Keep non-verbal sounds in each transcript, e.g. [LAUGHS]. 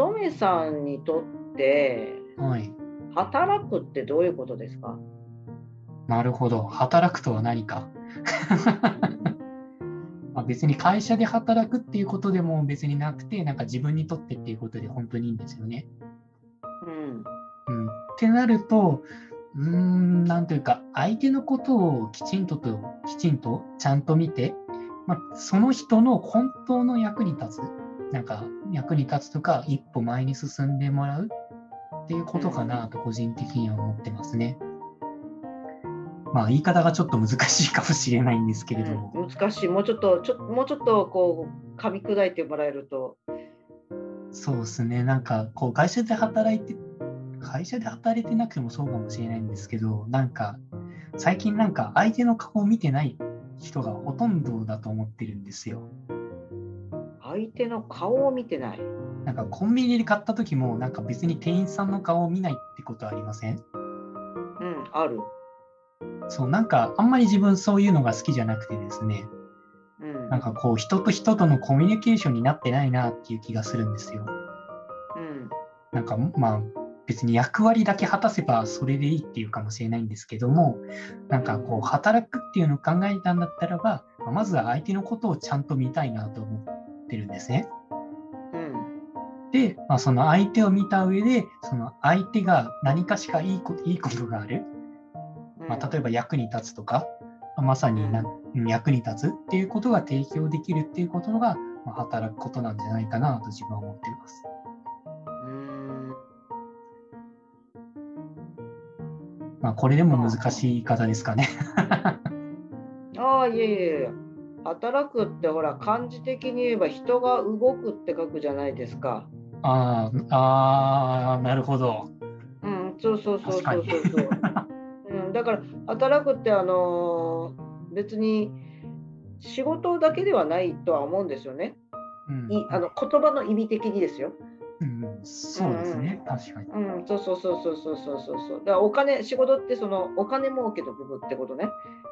トメさんにとってはい。働くってどういうことですか？なるほど。働くとは何か？[LAUGHS] まあ別に会社で働くっていうことでも別になくて、なんか自分にとってっていうことで本当にいいんですよね。うんうん、ってなると、うーん、なんというか、相手のことをきちんとと、きちんとちゃんと見て、まあ、その人の本当の役に立つ、なんか役に立つとか、一歩前に進んでもらうっていうことかなと、個人的には思ってますね。まあ、言い方がちょっと難しいかもしれないんですけれども、うん難しいもうちょっとちょもうちょっとこう噛み砕いてもらえるとそうですね、なんかこう会社で働いて、会社で働いてなくてもそうかもしれないんですけど、なんか最近なんか相手の顔を見てない人がほとんどだと思ってるんですよ。相手の顔を見てない。なんかコンビニで買った時もなんか別に店員さんの顔を見ないってことありません？うん、ある。そう、なんかあんまり自分そういうのが好きじゃなくてですね、うん。なんかこう人と人とのコミュニケーションになってないなっていう気がするんですよ。うん。なんかまあ別に役割だけ果たせばそれでいいっていうかもしれないんですけども、なんかこう働くっていうのを考えたんだったらば、まずは相手のことをちゃんと見たいなと思ってるんですね。うん。で、まあ、その相手を見た上で、その相手が何かしかいいこといいことがある、まあ、例えば役に立つとか、まさにな役に立つっていうことが提供できるっていうことが、まあ、働くことなんじゃないかなと自分は思っています。うん。まあ、これでも難しい言い方ですかね。[LAUGHS] ああ、いえいえ。働くってほら漢字的に言えば人が動くって書くじゃないですか。ああなるほど。うん、そうそうそうそうそうう。ん、だから働くってあの別に仕事だけではないとは思うんですよね。うん、いあの言葉の意味的にですよ。うん、そうですね、うん、確かに。うん、そうそうそうそうそうそうそう。だからお金、仕事ってそのお金儲けの部分ってことね。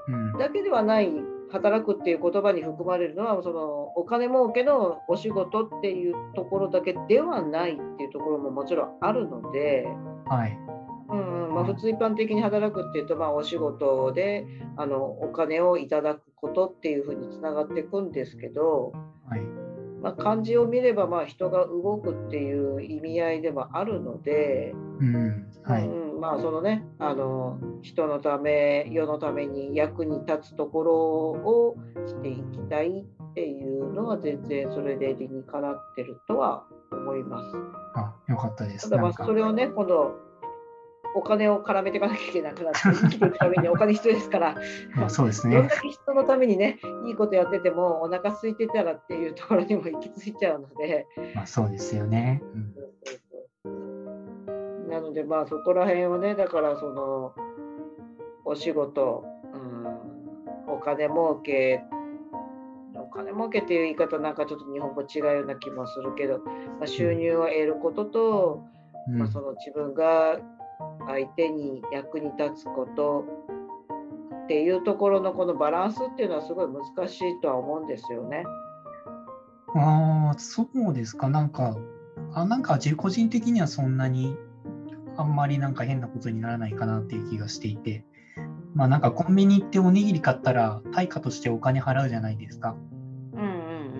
うん、だけではない働くっていう言葉に含まれるのはそのお金儲けのお仕事っていうところだけではないっていうところももちろんあるので、はい。うんうんまあ、普通一般的に働くっていうと、まあ、お仕事であのお金をいただくことっていうふうにつながっていくんですけど、はい。まあ、漢字を見ればまあ人が動くっていう意味合いでもあるので、うん。はい。うんうんまあそのねあの人のため世のために役に立つところをしていきたいっていうのは全然それで理にかなってるとは思います。あ、よかったです。ただまあそれをね今度お金を絡めていかなきゃいけなくなって生きていくためにお金必要ですから [LAUGHS] まあ、そうですどんねだ。け人のためにねいいことやっててもお腹空いてたらっていうところにも行き着いちゃうので。まあ、そうですよね。うんなのでまあそこら辺をねだからそのお仕事、うん、お金儲けお金儲けっていう言い方なんかちょっと日本語違うような気もするけど、まあ、収入を得ることと、うんまあ、その自分が相手に役に立つことっていうところのこのバランスっていうのはすごい難しいとは思うんですよね。ああ、そうですか。なんか、あなんか自己個人的にはそんなにあんまりなんか変なことにならないかなっていう気がしていて、まあなんかコンビニ行っておにぎり買ったら対価としてお金払うじゃないですか。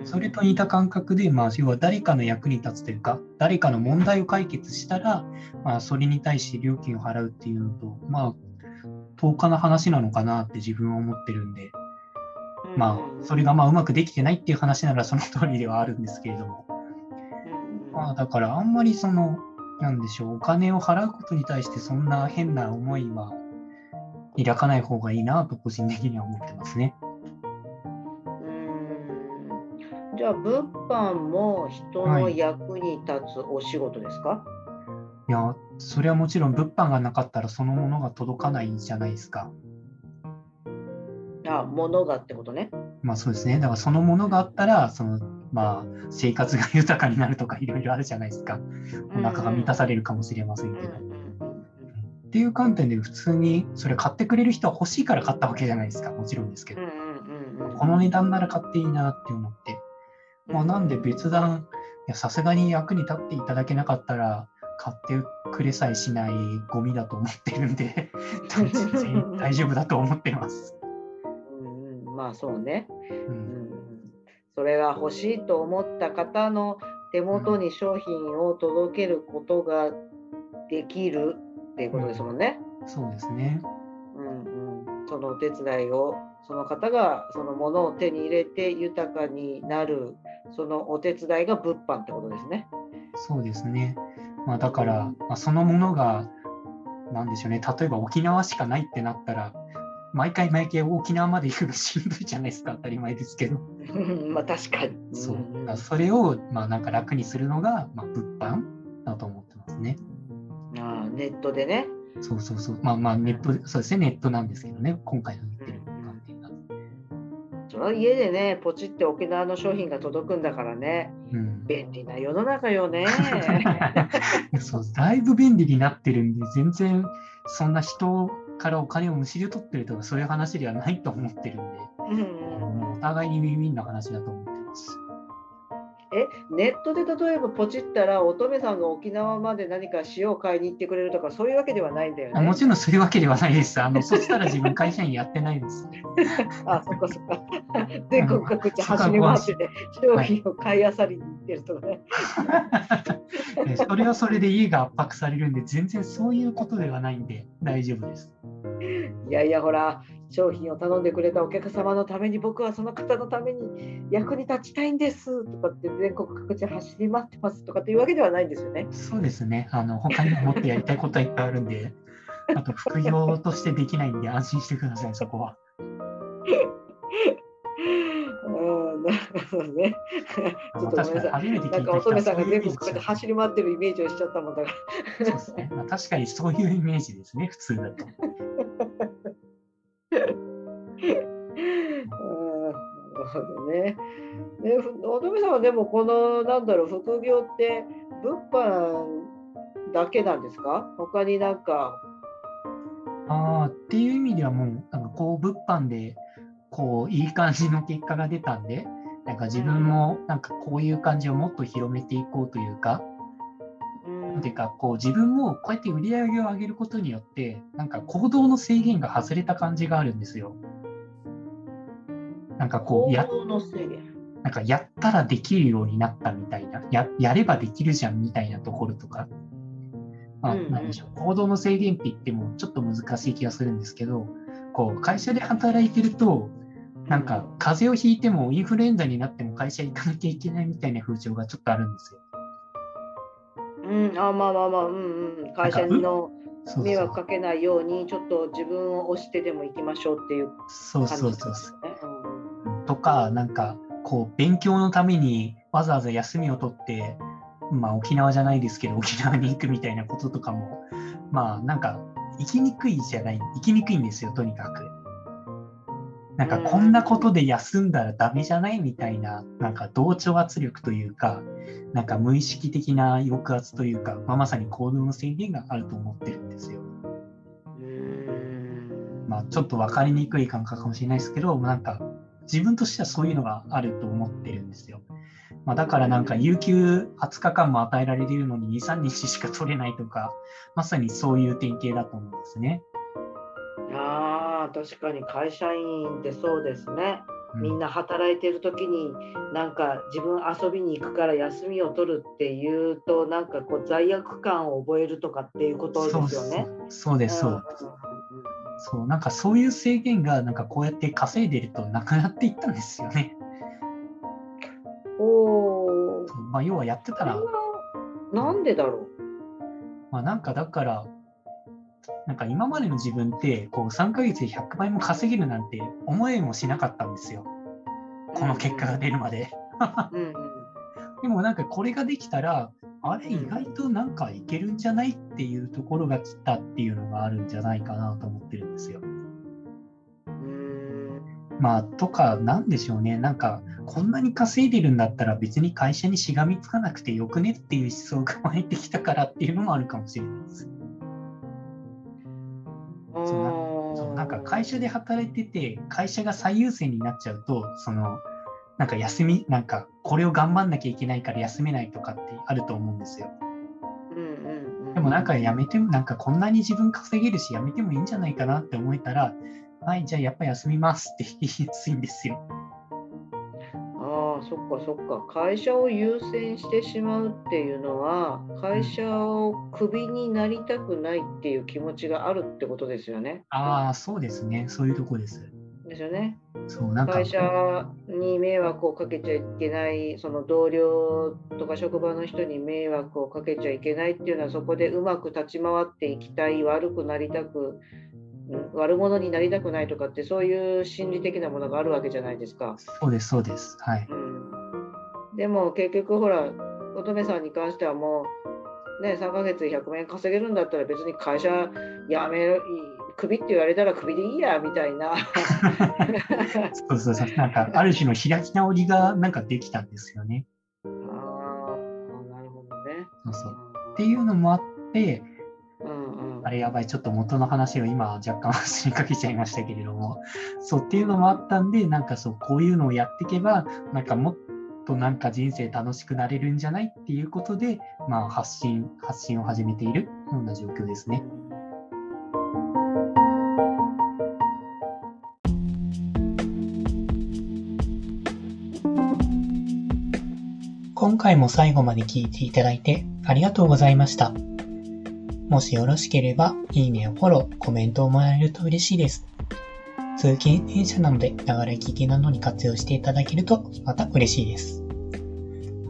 それと似た感覚で、まあ要は誰かの役に立つというか、誰かの問題を解決したら、まあそれに対して料金を払うっていうのと、まあ10日の話なのかなって自分は思ってるんで、まあそれがまあうまくできてないっていう話ならその通りではあるんですけれども、まあ、だからあんまりその、なんでしょう、お金を払うことに対してそんな変な思いは抱かない方がいいなと個人的には思ってますね。うーんじゃあ物販も人の役に立つお仕事ですか、いや、それはもちろん物販がなかったらそのものが届かないじゃないですか。あ、物がってことね。まあそうですね。だからそのものがあったら、その、まあ生活が豊かになるとかいろいろあるじゃないですか。お腹が満たされるかもしれませんけど。っていう観点で普通にそれ買ってくれる人は欲しいから買ったわけじゃないですか。もちろんですけどこの値段なら買っていいなって思って。まあ、なんで別段やさすがに役に立っていただけなかったら、買ってくれさえしないゴミだと思ってるんで、[LAUGHS] 全然大丈夫だと思ってます。うんうん、まあそうね、う、うんん、それが欲しいと思った方の手元に商品を届けることができるっていうことですもんね。そうですね。うんうん、そのお手伝いをその方がそのものを手に入れて豊かになるそのお手伝いが物販ってことですね。そうですね。まあ、だから、まあ、そのものが、なんでしょうね、例えば沖縄しかないってなったら、毎回毎回沖縄まで行くのしんどいじゃないですか、当たり前ですけど。まあ確かに。そうそれを、まあ、なんか楽にするのが、まあ、物販だと思ってますね。ああネットでね。そうそうそう。まあまあ、ネットで、そうですね、ネットなんですけどね、今回の言ってる物販っていうのは。それは家でねポチって沖縄の商品が届くんだからねうん。便利な世の中よね。[LAUGHS] そう、だいぶ便利になってるんで、全然そんな人からお金をむしり取ってるとか、そういう話ではないと思ってるんで、うんお互いにウィンウィンな話だと思ってます。えネットで例えばポチったら乙女さんが沖縄まで何か塩を買いに行ってくれるとかそういうわけではないんだよね。あもちろんそういうわけではないです。あのそしたら自分会社員やってないです。[LAUGHS] あそっかそっか。全国各地走り回ってて商品を買いあさりに行ってるとかね。で [LAUGHS] それはそれで家が圧迫されるんで、全然そういうことではないんで大丈夫です。いやいやほら商品を頼んでくれたお客様のために僕はその方のために役に立ちたいんですとかって全国各地走り回ってますとかっていうわけではないんですよね。そうですね。あの他にももっとやりたいことはいっぱいあるんで、[LAUGHS] あと副業としてできないんで安心してください、そこは。[LAUGHS] うんなるほどね。[LAUGHS] ちょっとごめんなさい。なんか乙女さんが全国そういうイメージ各地走り回ってるイメージをしちゃったもんだから。そうですね。まあ、確かにそういうイメージですね、[LAUGHS] 普通だと。うんなるほどね。乙女さんはでもこのなんだろう副業って物販だけなんですか？他になんかああ、っていう意味ではもう、なんかこう、物販で、こう、いい感じの結果が出たんで、なんか自分も、なんかこういう感じをもっと広めていこうというか、うん。てか、こう、自分もこうやって売り上げを上げることによって、なんか行動の制限が外れた感じがあるんですよ。なんかこう、や。なんかやったらできるようになったみたいな、ややればできるじゃんみたいなところとか、でしょう、行動の制限って言ってもちょっと難しい気がするんですけど、こう会社で働いてると、なんか風邪をひいてもインフルエンザになっても会社行かなきゃいけないみたいな風潮がちょっとあるんですよ。うん、あまあまあまあ、うんうん、会社のそう迷そう。惑かけないように、ちょっと自分を押してでも行きましょうっていうそう感じそう。そうですよね。うん。とか、なんかこう勉強のためにわざわざ休みを取って、まあ、沖縄じゃないですけど、沖縄に行くみたいなこととかも、まあなんか行きにくいじゃない、行きにくいんですよ、とにかく。なんかこんなことで休んだらダメじゃないみたいな、なんか同調圧力というか、なんか無意識的な抑圧というか、まあ、まさに行動の制限があると思ってるんですよ。うんまあ、ちょっと分かりにくい感覚かもしれないですけど、なんか自分としてはそういうのがあると思ってるんですよ。まあ、だからなんか有給20日間も与えられているのに2、3日しか取れないとか、まさにそういう典型だと思うんですね。確かに会社員ってそうですね。うみんな働いてる時になんか自分遊びに行くから休みを取るっていうとなんかこう罪悪感を覚えるとかっていうことですよね。そうです、そうです。そう、なんかそういう制限がなんかこうやって稼いでるとなくなっていったんですよね。うんおお。まあ、要はやってたらなんでだろまあ、なんかだから、なんか今までの自分ってこう3ヶ月で100倍も稼げるなんて思えもしなかったんですよ。う。この結果が出るまで。うんうん。[LAUGHS] でもなんかこれができたら、あれ意外となんかいけるんじゃないっていうところが来たっていうのがあるんじゃないかなと思ってるんですよ。うんまあとかなんでしょうね。なんかこんなに稼いでるんだったら別に会社にしがみつかなくてよくねっていう思想が [LAUGHS] 湧いてきたからっていうのもあるかもしれないです。そうなそうなんか会社で働いてて会社が最優先になっちゃうとそのなんか休み、なんかこれを頑張んなきゃいけないから休めないとかってあると思うんですよ。うんうんうん、でもなんかやめても、なんかこんなに自分稼げるし、やめてもいいんじゃないかなって思えたら、はい、じゃあやっぱ休みますって言いやすいんですよ。そっかそっか。会社を優先してしまうっていうのは、会社をクビになりたくないっていう気持ちがあるってことですよね。ああ、そうですね。そういうとこです。ですよね。そう、なんか。会社に迷惑をかけちゃいけない、その同僚とか職場の人に迷惑をかけちゃいけないっていうのは、そこでうまく立ち回っていきたい、悪くなりたく、うん悪者になりたくないとかって、そういう心理的なものがあるわけじゃないですか。そうです、そうです。はい。うん、でも結局、ほら、乙女さんに関してはもう、ね、3ヶ月100万円稼げるんだったら別に会社辞める、クビって言われたらクビでいいやみたいな。そうそうそう。なんか、ある種の開き直りがなんかできたんですよね。ああ、なるほどね。そうそう。っていうのもあって、うんうんあれやばい、ちょっと元の話を今若干 [LAUGHS] 忘れかけちゃいましたけれども、そうっていうのもあったんで、なんかそう、こういうのをやっていけば、なんかもっとなんか人生楽しくなれるんじゃないっていうことで、まあ発信、発信を始めているような状況ですね。今回も最後まで聞いていただいてありがとうございました。もしよろしければ、いいねやフォロー、コメントをもらえると嬉しいです。通勤電車なので、流れ聞きなどに活用していただけると、また嬉しいです。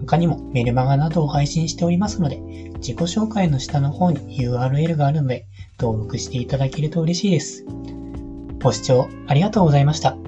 他にもメルマガなどを配信しておりますので、自己紹介の下の方に URL があるので、登録していただけると嬉しいです。ご視聴ありがとうございました。